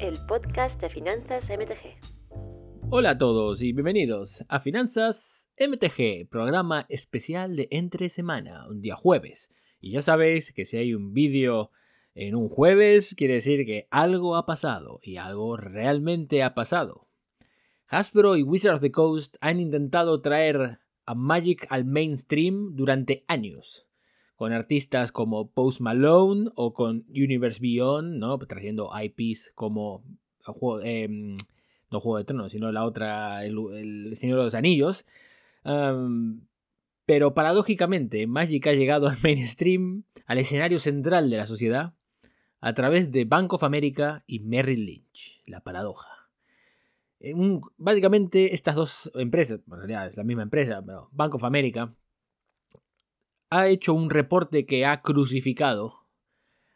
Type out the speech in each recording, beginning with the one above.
el podcast de Finanzas MTG. Hola a todos y bienvenidos a Finanzas MTG, programa especial de entre semana, un día jueves. Y ya sabéis que si hay un vídeo en un jueves, quiere decir que algo ha pasado y algo realmente ha pasado. Hasbro y Wizard of the Coast han intentado traer a Magic al mainstream durante años con artistas como Post Malone o con Universe Beyond, ¿no? trayendo IPs como em, no Juego de Tronos, sino la otra, el, Señor de los Anillos. pero paradójicamente, Magic ha llegado al mainstream, al escenario central de la sociedad, a través de Bank of America y Merrill Lynch. La paradoja. básicamente, estas dos empresas, en realidad es la misma empresa, pero Bank of America ha hecho un reporte que ha crucificado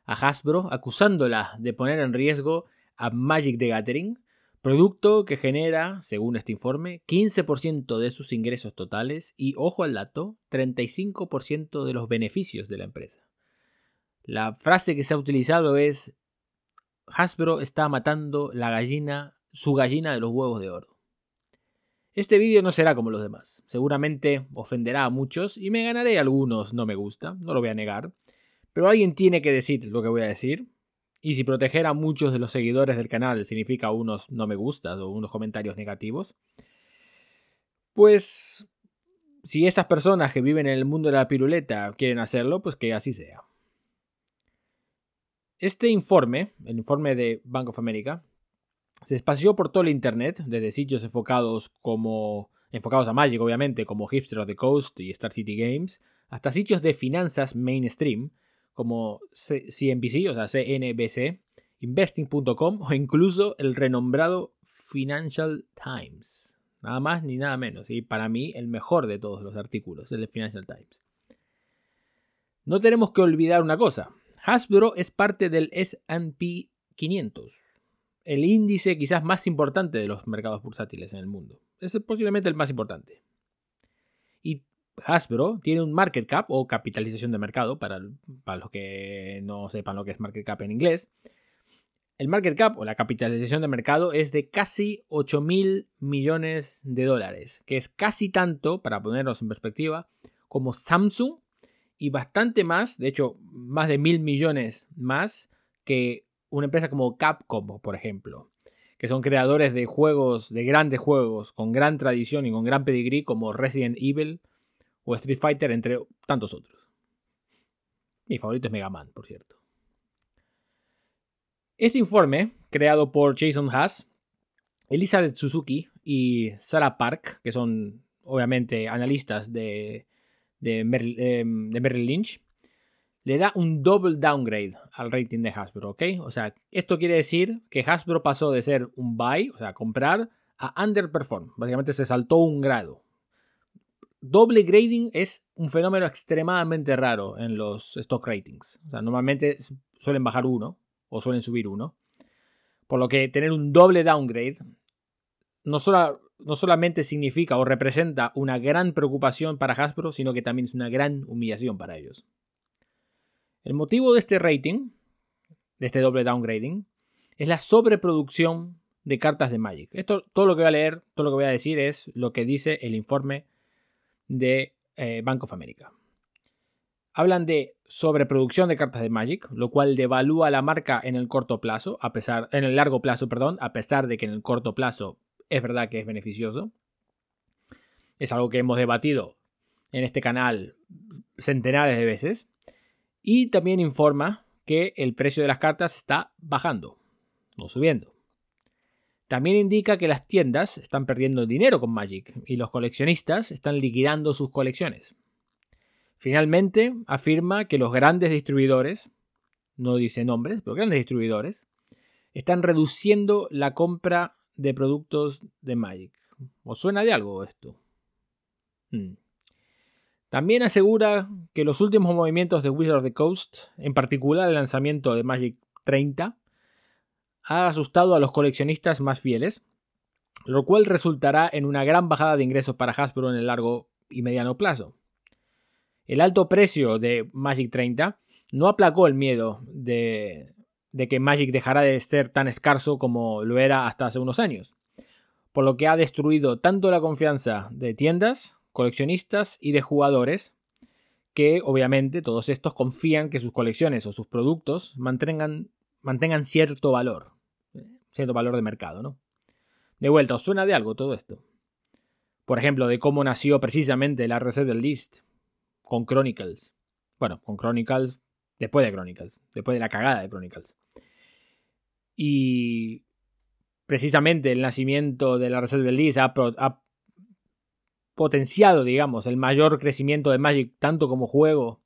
a Hasbro acusándola de poner en riesgo a Magic the Gathering, producto que genera, según este informe, 15% de sus ingresos totales y, ojo al dato, 35% de los beneficios de la empresa. La frase que se ha utilizado es Hasbro está matando la gallina, su gallina de los huevos de oro. Este vídeo no será como los demás. Seguramente ofenderá a muchos y me ganaré algunos no me gusta, no lo voy a negar. Pero alguien tiene que decir lo que voy a decir. Y si proteger a muchos de los seguidores del canal significa unos no me gustas o unos comentarios negativos, pues si esas personas que viven en el mundo de la piruleta quieren hacerlo, pues que así sea. Este informe, el informe de Bank of America, se espació por todo el internet, desde sitios enfocados como enfocados a Magic, obviamente, como Hipster of the Coast y Star City Games, hasta sitios de finanzas mainstream, como CNBC, o sea, CNBC, investing.com o incluso el renombrado Financial Times. Nada más ni nada menos. Y para mí, el mejor de todos los artículos, el Financial Times. No tenemos que olvidar una cosa. Hasbro es parte del SP 500, el índice quizás más importante de los mercados bursátiles en el mundo. Es posiblemente el más importante. Y Hasbro tiene un market cap o capitalización de mercado, para, para los que no sepan lo que es market cap en inglés. El market cap o la capitalización de mercado es de casi 8 mil millones de dólares, que es casi tanto, para ponernos en perspectiva, como Samsung y bastante más, de hecho, más de mil millones más que una empresa como Capcom, por ejemplo, que son creadores de juegos, de grandes juegos, con gran tradición y con gran pedigrí, como Resident Evil o Street Fighter, entre tantos otros. Mi favorito es Mega Man, por cierto. Este informe, creado por Jason Haas, Elizabeth Suzuki y Sarah Park, que son obviamente analistas de, de, eh, de Merrill Lynch, le da un double downgrade al rating de Hasbro, ¿ok? O sea, esto quiere decir que Hasbro pasó de ser un buy, o sea, comprar, a underperform. Básicamente se saltó un grado. Doble grading es un fenómeno extremadamente raro en los stock ratings. O sea, normalmente suelen bajar uno o suelen subir uno. Por lo que tener un doble downgrade no, no solamente significa o representa una gran preocupación para Hasbro, sino que también es una gran humillación para ellos. El motivo de este rating, de este doble downgrading, es la sobreproducción de cartas de Magic. Esto, todo lo que voy a leer, todo lo que voy a decir es lo que dice el informe de eh, Bank of America. Hablan de sobreproducción de cartas de Magic, lo cual devalúa la marca en el corto plazo, a pesar, en el largo plazo, perdón, a pesar de que en el corto plazo es verdad que es beneficioso. Es algo que hemos debatido en este canal centenares de veces. Y también informa que el precio de las cartas está bajando, no subiendo. También indica que las tiendas están perdiendo dinero con Magic y los coleccionistas están liquidando sus colecciones. Finalmente, afirma que los grandes distribuidores, no dice nombres, pero grandes distribuidores, están reduciendo la compra de productos de Magic. ¿Os suena de algo esto? Hmm. También asegura que los últimos movimientos de Wizard of the Coast, en particular el lanzamiento de Magic 30, ha asustado a los coleccionistas más fieles, lo cual resultará en una gran bajada de ingresos para Hasbro en el largo y mediano plazo. El alto precio de Magic 30 no aplacó el miedo de, de que Magic dejará de ser tan escaso como lo era hasta hace unos años, por lo que ha destruido tanto la confianza de tiendas, coleccionistas y de jugadores, que obviamente todos estos confían que sus colecciones o sus productos mantengan, mantengan cierto valor, cierto valor de mercado, ¿no? De vuelta, ¿os suena de algo todo esto? Por ejemplo, de cómo nació precisamente la Reserve List con Chronicles. Bueno, con Chronicles después de Chronicles, después de la cagada de Chronicles. Y precisamente el nacimiento de la Reserve List ha potenciado, digamos, el mayor crecimiento de Magic tanto como juego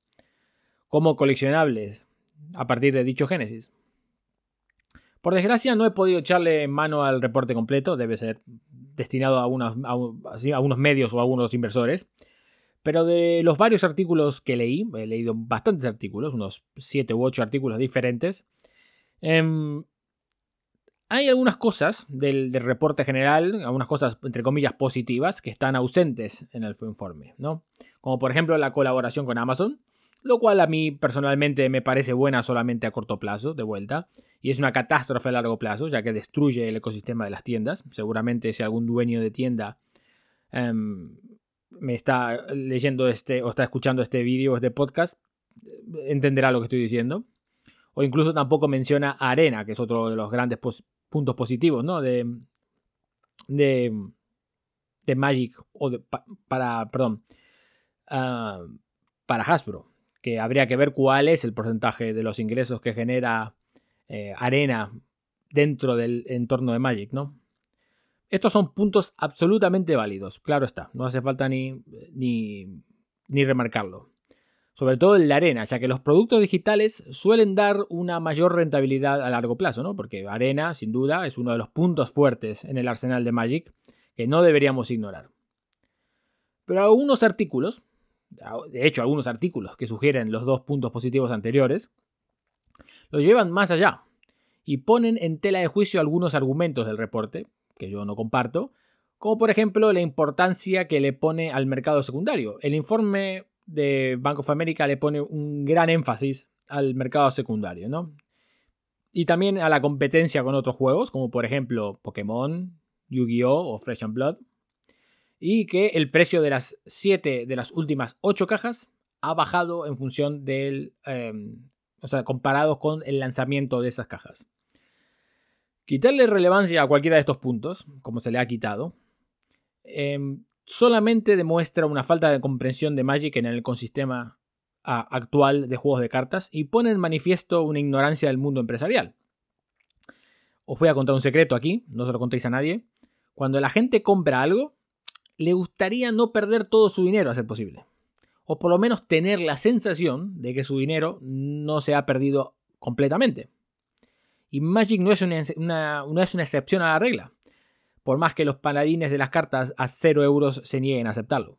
como coleccionables a partir de dicho Génesis. Por desgracia no he podido echarle mano al reporte completo, debe ser destinado a unos, a, unos medios o a algunos inversores. Pero de los varios artículos que leí, he leído bastantes artículos, unos 7 u 8 artículos diferentes, em, hay algunas cosas del, reporte general, algunas cosas entre comillas positivas que están ausentes en el informe, ¿no? Como por ejemplo la colaboración con Amazon, lo cual a mí personalmente me parece buena solamente a corto plazo, de vuelta, y es una catástrofe a largo plazo, ya que destruye el ecosistema de las tiendas. Seguramente si algún dueño de tienda em, me está leyendo este o está escuchando este vídeo o este podcast, entenderá lo que estoy diciendo. O incluso tampoco menciona Arena, que es otro de los grandes puntos positivos, ¿no? De, de, Magic o de, para, perdón, ah, para Hasbro que habría que ver cuál es el porcentaje de los ingresos que genera eh, Arena dentro del entorno de Magic, ¿no? Estos son puntos absolutamente válidos, claro está, no hace falta ni, ni, ni remarcarlo. Sobre todo en la arena, ya que los productos digitales suelen dar una mayor rentabilidad a largo plazo, ¿no? Porque arena, sin duda, es uno de los puntos fuertes en el arsenal de Magic que no deberíamos ignorar. Pero algunos artículos, de hecho algunos artículos que sugieren los dos puntos positivos anteriores, lo llevan más allá y ponen en tela de juicio algunos argumentos del reporte, que yo no comparto, como por ejemplo la importancia que le pone al mercado secundario. El informe de Bank of America le pone un gran énfasis al mercado secundario, ¿no? Y también a la competencia con otros juegos, como por ejemplo Pokémon, Yu-Gi-Oh! o Fresh and Blood, y que el precio de las 7 de las últimas 8 cajas ha bajado en función del... Em, o sea, comparados con el lanzamiento de esas cajas. Quitarle relevancia a cualquiera de estos puntos, como se le ha quitado, em, solamente demuestra una falta de comprensión de Magic en el ecosistema actual de juegos de cartas y pone en manifiesto una ignorancia del mundo empresarial. Os voy a contar un secreto aquí, no se lo contéis a nadie. Cuando la gente compra algo, le gustaría no perder todo su dinero a ser posible. O por lo menos tener la sensación de que su dinero no se ha perdido completamente. Y Magic no es una, no es una excepción a la regla, por más que los paladines de las cartas a 0 euros se nieguen a aceptarlo.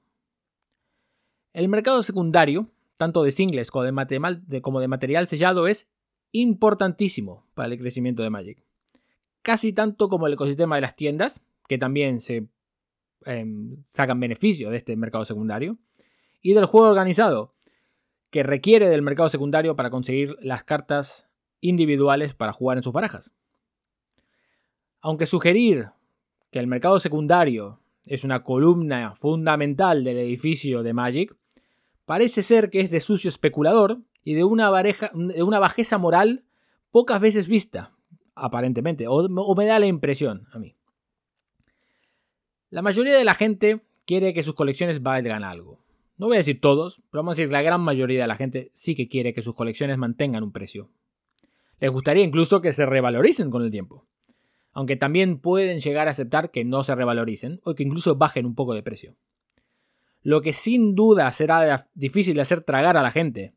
El mercado secundario, tanto de singles como de, material sellado, es importantísimo para el crecimiento de Magic. Casi tanto como el ecosistema de las tiendas, que también se Em, sacan beneficio de este mercado secundario. Y del juego organizado, que requiere del mercado secundario para conseguir las cartas individuales para jugar en sus barajas. Aunque sugerir que el mercado secundario es una columna fundamental del edificio de Magic, parece ser que es de sucio especulador y de una, bajeza moral pocas veces vista, aparentemente, o me da la impresión a mí. La mayoría de la gente quiere que sus colecciones valgan algo. No voy a decir todos, pero vamos a decir la gran mayoría de la gente sí que quiere que sus colecciones mantengan un precio. Les gustaría incluso que se revaloricen con el tiempo. Aunque también pueden llegar a aceptar que no se revaloricen o que incluso bajen un poco de precio. Lo que sin duda será difícil de hacer tragar a la gente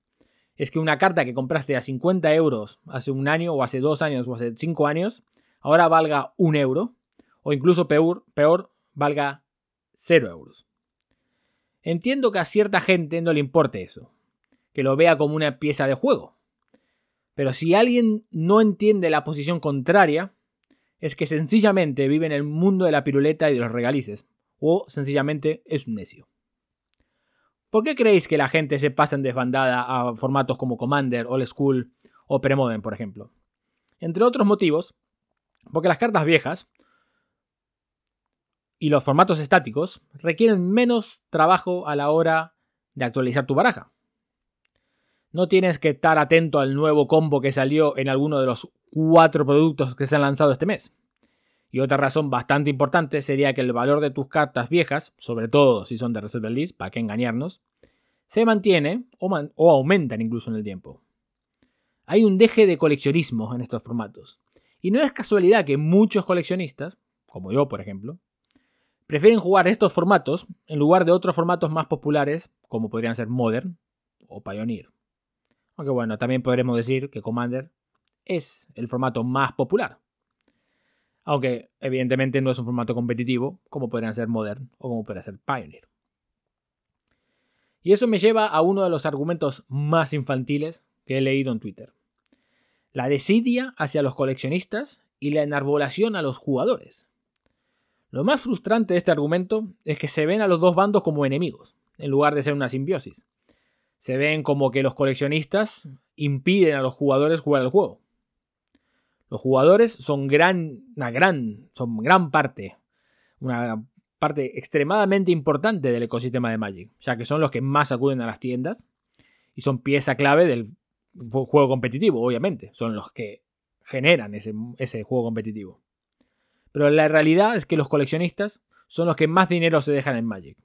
es que una carta que compraste a 50 euros hace un año o hace dos años o hace cinco años ahora valga un euro o incluso peor, valga 0 euros. Entiendo que a cierta gente no le importe eso, que lo vea como una pieza de juego. Pero si alguien no entiende la posición contraria, es que sencillamente vive en el mundo de la piruleta y de los regalices, o sencillamente es un necio. ¿Por qué creéis que la gente se pasa en desbandada a formatos como Commander, Old School o Premodern, por ejemplo? Entre otros motivos, porque las cartas viejas y los formatos estáticos requieren menos trabajo a la hora de actualizar tu baraja. No tienes que estar atento al nuevo combo que salió en alguno de los cuatro productos que se han lanzado este mes. Y otra razón bastante importante sería que el valor de tus cartas viejas, sobre todo si son de Reserve List, para que engañarnos, se mantiene o, o aumentan incluso en el tiempo. Hay un deje de coleccionismo en estos formatos. Y no es casualidad que muchos coleccionistas, como yo por ejemplo, prefieren jugar estos formatos en lugar de otros formatos más populares, como podrían ser Modern o Pioneer. Aunque bueno, también podremos decir que Commander es el formato más popular. Aunque evidentemente no es un formato competitivo, como podrían ser Modern o como podría ser Pioneer. Y eso me lleva a uno de los argumentos más infantiles que he leído en Twitter. La desidia hacia los coleccionistas y la enarbolación a los jugadores. Lo más frustrante de este argumento es que se ven a los dos bandos como enemigos, en lugar de ser una simbiosis. Se ven como que los coleccionistas impiden a los jugadores jugar al juego. Los jugadores son gran, una gran, son gran parte, una parte extremadamente importante del ecosistema de Magic, ya que son los que más acuden a las tiendas y son pieza clave del juego competitivo, obviamente. Son los que generan ese, ese juego competitivo. Pero la realidad es que los coleccionistas son los que más dinero se dejan en Magic.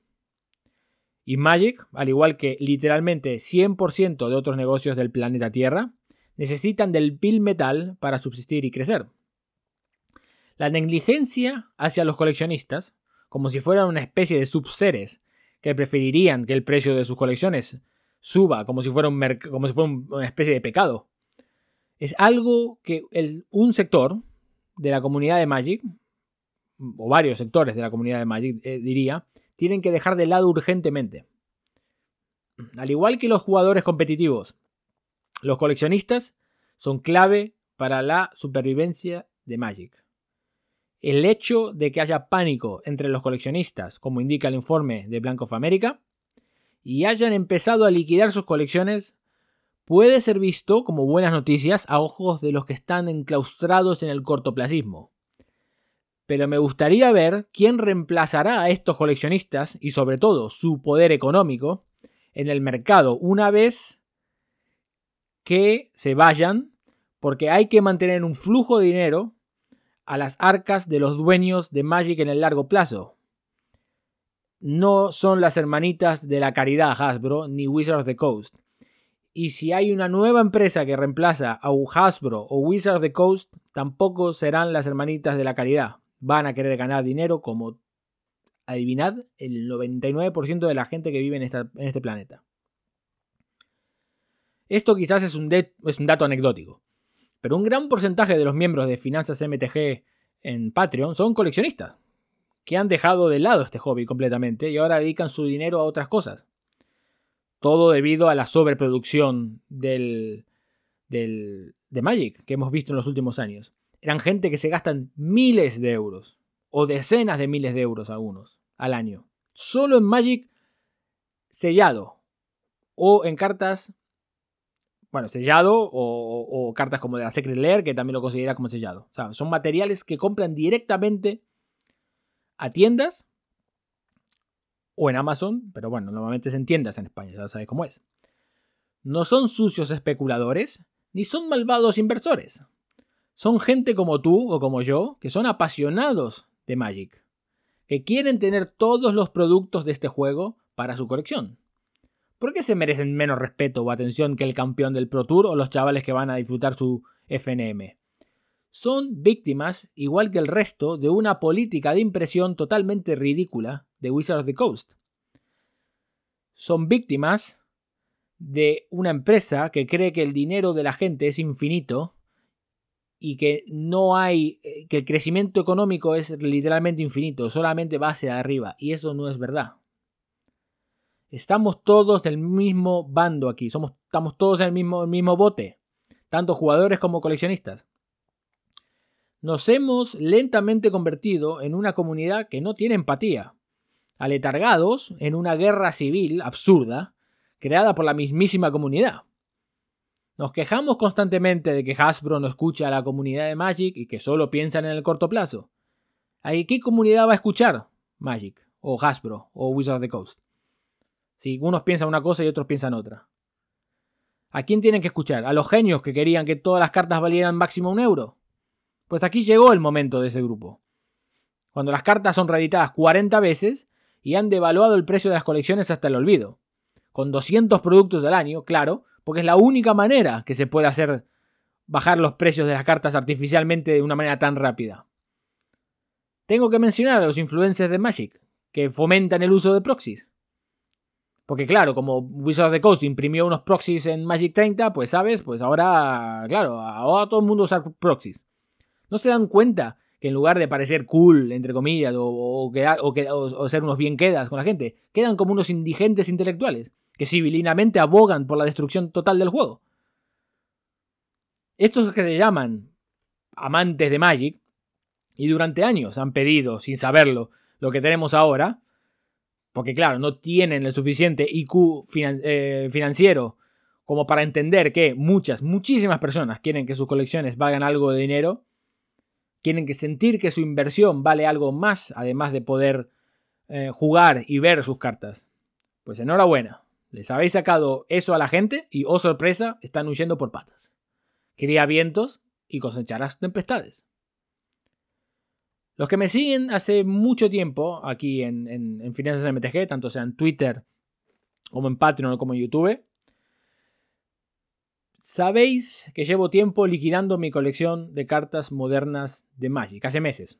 Y Magic, al igual que literalmente 100% de otros negocios del planeta Tierra, necesitan del pil metal para subsistir y crecer. La negligencia hacia los coleccionistas, como si fueran una especie de subseres que preferirían que el precio de sus colecciones suba como si fuera, un como si fuera una especie de pecado, es algo que un sector de la comunidad de Magic o varios sectores de la comunidad de Magic, eh, diría, tienen que dejar de lado urgentemente. Al igual que los jugadores competitivos, los coleccionistas son clave para la supervivencia de Magic. El hecho de que haya pánico entre los coleccionistas, como indica el informe de Blanco of America, y hayan empezado a liquidar sus colecciones, puede ser visto como buenas noticias a ojos de los que están enclaustrados en el cortoplacismo pero me gustaría ver quién reemplazará a estos coleccionistas y sobre todo su poder económico en el mercado una vez que se vayan, porque hay que mantener un flujo de dinero a las arcas de los dueños de Magic en el largo plazo. No son las hermanitas de la caridad Hasbro ni Wizards of the Coast. Y si hay una nueva empresa que reemplaza a Hasbro o Wizards of the Coast, tampoco serán las hermanitas de la caridad van a querer ganar dinero como, adivinad, el 99% de la gente que vive en, este planeta. Esto quizás es un, es un dato anecdótico, pero un gran porcentaje de los miembros de Finanzas MTG en Patreon son coleccionistas, que han dejado de lado este hobby completamente y ahora dedican su dinero a otras cosas. Todo debido a la sobreproducción del, del, de Magic que hemos visto en los últimos años eran gente que se gastan miles de euros o decenas de miles de euros algunos al año. Solo en Magic sellado o en cartas, bueno, sellado o, cartas como de la Secret Lair que también lo considera como sellado. O sea, son materiales que compran directamente a tiendas o en Amazon, pero bueno, normalmente es en tiendas en España, ya sabes cómo es. No son sucios especuladores, ni son malvados inversores. Son gente como tú o como yo, que son apasionados de Magic, que quieren tener todos los productos de este juego para su colección. ¿Por qué se merecen menos respeto o atención que el campeón del Pro Tour o los chavales que van a disfrutar su FNM? Son víctimas, igual que el resto, de una política de impresión totalmente ridícula de Wizards of the Coast. Son víctimas de una empresa que cree que el dinero de la gente es infinito y que no hay, eh, que el crecimiento económico es literalmente infinito, solamente va hacia arriba, y eso no es verdad. Estamos todos del mismo bando aquí, somos, estamos todos en el mismo, el mismo bote, tanto jugadores como coleccionistas. Nos hemos lentamente convertido en una comunidad que no tiene empatía, aletargados en una guerra civil absurda creada por la mismísima comunidad. Nos quejamos constantemente de que Hasbro no escucha a la comunidad de Magic y que solo piensan en el corto plazo. ¿Qué comunidad va a escuchar Magic? O Hasbro o Wizard of the Coast. Si unos piensan una cosa y otros piensan otra. ¿A quién tienen que escuchar? ¿A los genios que querían que todas las cartas valieran máximo un euro? Pues aquí llegó el momento de ese grupo. Cuando las cartas son reeditadas 40 veces y han devaluado el precio de las colecciones hasta el olvido. Con 200 productos al año, claro, porque es la única manera que se puede hacer bajar los precios de las cartas artificialmente de una manera tan rápida. Tengo que mencionar a los influencers de Magic, que fomentan el uso de proxies. Porque claro, como Wizard of the Coast imprimió unos proxies en Magic 30, pues sabes, pues ahora, claro, ahora todo el mundo usa proxies. ¿No se dan cuenta que en lugar de parecer cool, entre comillas, o, o, ser unos bien quedas con la gente, quedan como unos indigentes intelectuales, que civilinamente abogan por la destrucción total del juego? Estos que se llaman amantes de Magic, y durante años han pedido, sin saberlo, lo que tenemos ahora, porque claro, no tienen el suficiente IQ eh, financiero como para entender que muchas, muchísimas personas quieren que sus colecciones valgan algo de dinero, quieren que sentir que su inversión vale algo más, además de poder eh, jugar y ver sus cartas. Pues enhorabuena, les habéis sacado eso a la gente y, oh sorpresa, están huyendo por patas. Cría vientos y cosecharás tempestades. Los que me siguen hace mucho tiempo aquí en, Finanzas MTG, tanto sea en Twitter como en Patreon o como en YouTube, sabéis que llevo tiempo liquidando mi colección de cartas modernas de Magic, hace meses.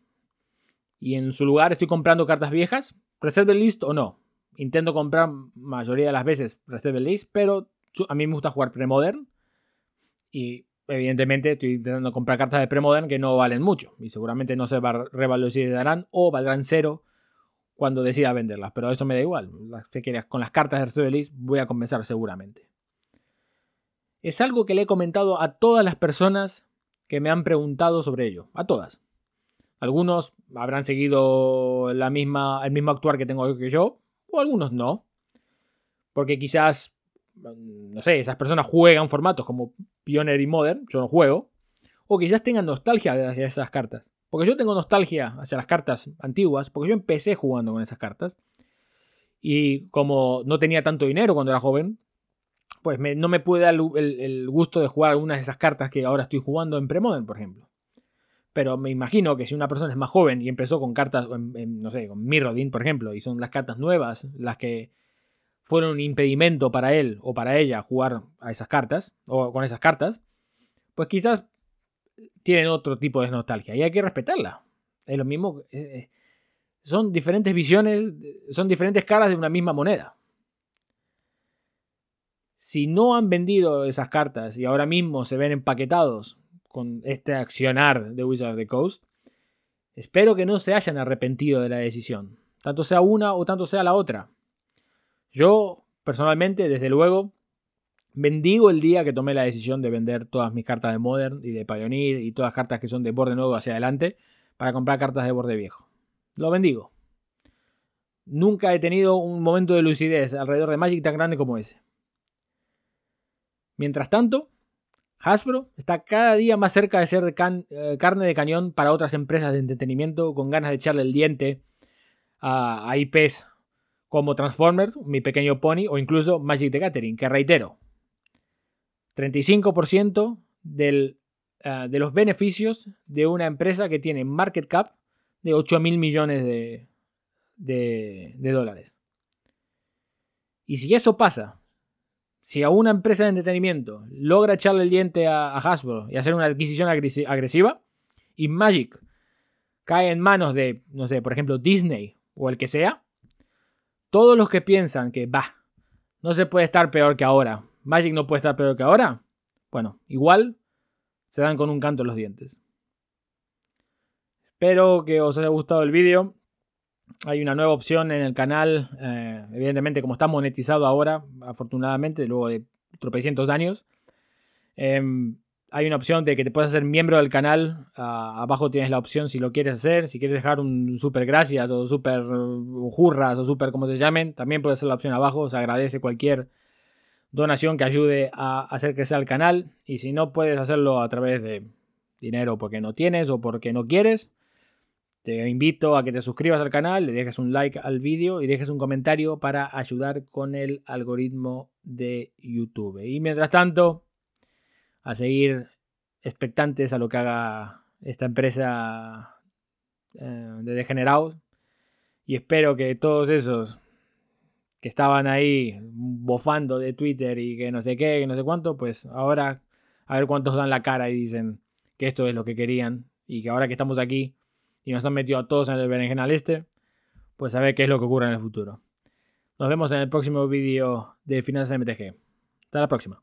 Y en su lugar estoy comprando cartas viejas, Reserve List o no. Intento comprar mayoría de las veces Reserve List, pero a mí me gusta jugar Premodern. Y evidentemente estoy intentando comprar cartas de Premodern que no valen mucho y seguramente no se revalorizarán o valdrán cero cuando decida venderlas, pero eso me da igual. Con las cartas de Release voy a comenzar seguramente. Es algo que le he comentado a todas las personas que me han preguntado sobre ello, a todas. Algunos habrán seguido la misma, el mismo actuar que tengo que yo, o algunos no. Porque quizás no sé, esas personas juegan formatos como Pioneer y Modern, yo no juego, o quizás tengan nostalgia hacia esas cartas. Porque yo tengo nostalgia hacia las cartas antiguas, porque yo empecé jugando con esas cartas. Y como no tenía tanto dinero cuando era joven, pues no me pude dar el, gusto de jugar algunas de esas cartas que ahora estoy jugando en Premodern, por ejemplo. Pero me imagino que si una persona es más joven y empezó con cartas, no sé, con Mirrodin, por ejemplo, y son las cartas nuevas las que fueron un impedimento para él o para ella jugar a esas cartas o con esas cartas, pues quizás tienen otro tipo de nostalgia y hay que respetarla. Es lo mismo. Eh, eh, son diferentes visiones, son diferentes caras de una misma moneda. Si no han vendido esas cartas y ahora mismo se ven empaquetados con este accionar de Wizard of the Coast, espero que no se hayan arrepentido de la decisión, tanto sea una o tanto sea la otra. Yo, personalmente, desde luego, bendigo el día que tomé la decisión de vender todas mis cartas de Modern y de Pioneer y todas las cartas que son de borde nuevo hacia adelante para comprar cartas de borde viejo. Lo bendigo. Nunca he tenido un momento de lucidez alrededor de Magic tan grande como ese. Mientras tanto, Hasbro está cada día más cerca de ser eh, carne de cañón para otras empresas de entretenimiento con ganas de echarle el diente a, IPs como Transformers, Mi Pequeño Pony o incluso Magic the Gathering, que reitero, 35% del, eh, de los beneficios de una empresa que tiene market cap de 8 mil millones de, de, dólares. Y si eso pasa, si a una empresa de entretenimiento logra echarle el diente a, Hasbro y hacer una adquisición agresiva, y Magic cae en manos de, no sé, por ejemplo, Disney o el que sea, todos los que piensan que, va, no se puede estar peor que ahora, Magic no puede estar peor que ahora, bueno, igual se dan con un canto en los dientes. Espero que os haya gustado el vídeo. Hay una nueva opción en el canal, eh, evidentemente como está monetizado ahora, afortunadamente, luego de tropecientos años. Em, hay una opción de que te puedas hacer miembro del canal. abajo tienes la opción si lo quieres hacer. Si quieres dejar un super gracias o super jurras o super como se llamen, también puedes hacer la opción abajo. Se agradece cualquier donación que ayude a hacer sea el canal. Y si no puedes hacerlo a través de dinero porque no tienes o porque no quieres, te invito a que te suscribas al canal, le dejes un like al vídeo y dejes un comentario para ayudar con el algoritmo de YouTube. Y mientras tanto, a seguir expectantes a lo que haga esta empresa eh, de degenerados. Y espero que todos esos que estaban ahí bofando de Twitter y que no sé qué, que no sé cuánto, pues ahora a ver cuántos dan la cara y dicen que esto es lo que querían y que ahora que estamos aquí y nos han metido a todos en el berenjenal este, pues a ver qué es lo que ocurre en el futuro. Nos vemos en el próximo vídeo de Finanzas MTG. Hasta la próxima.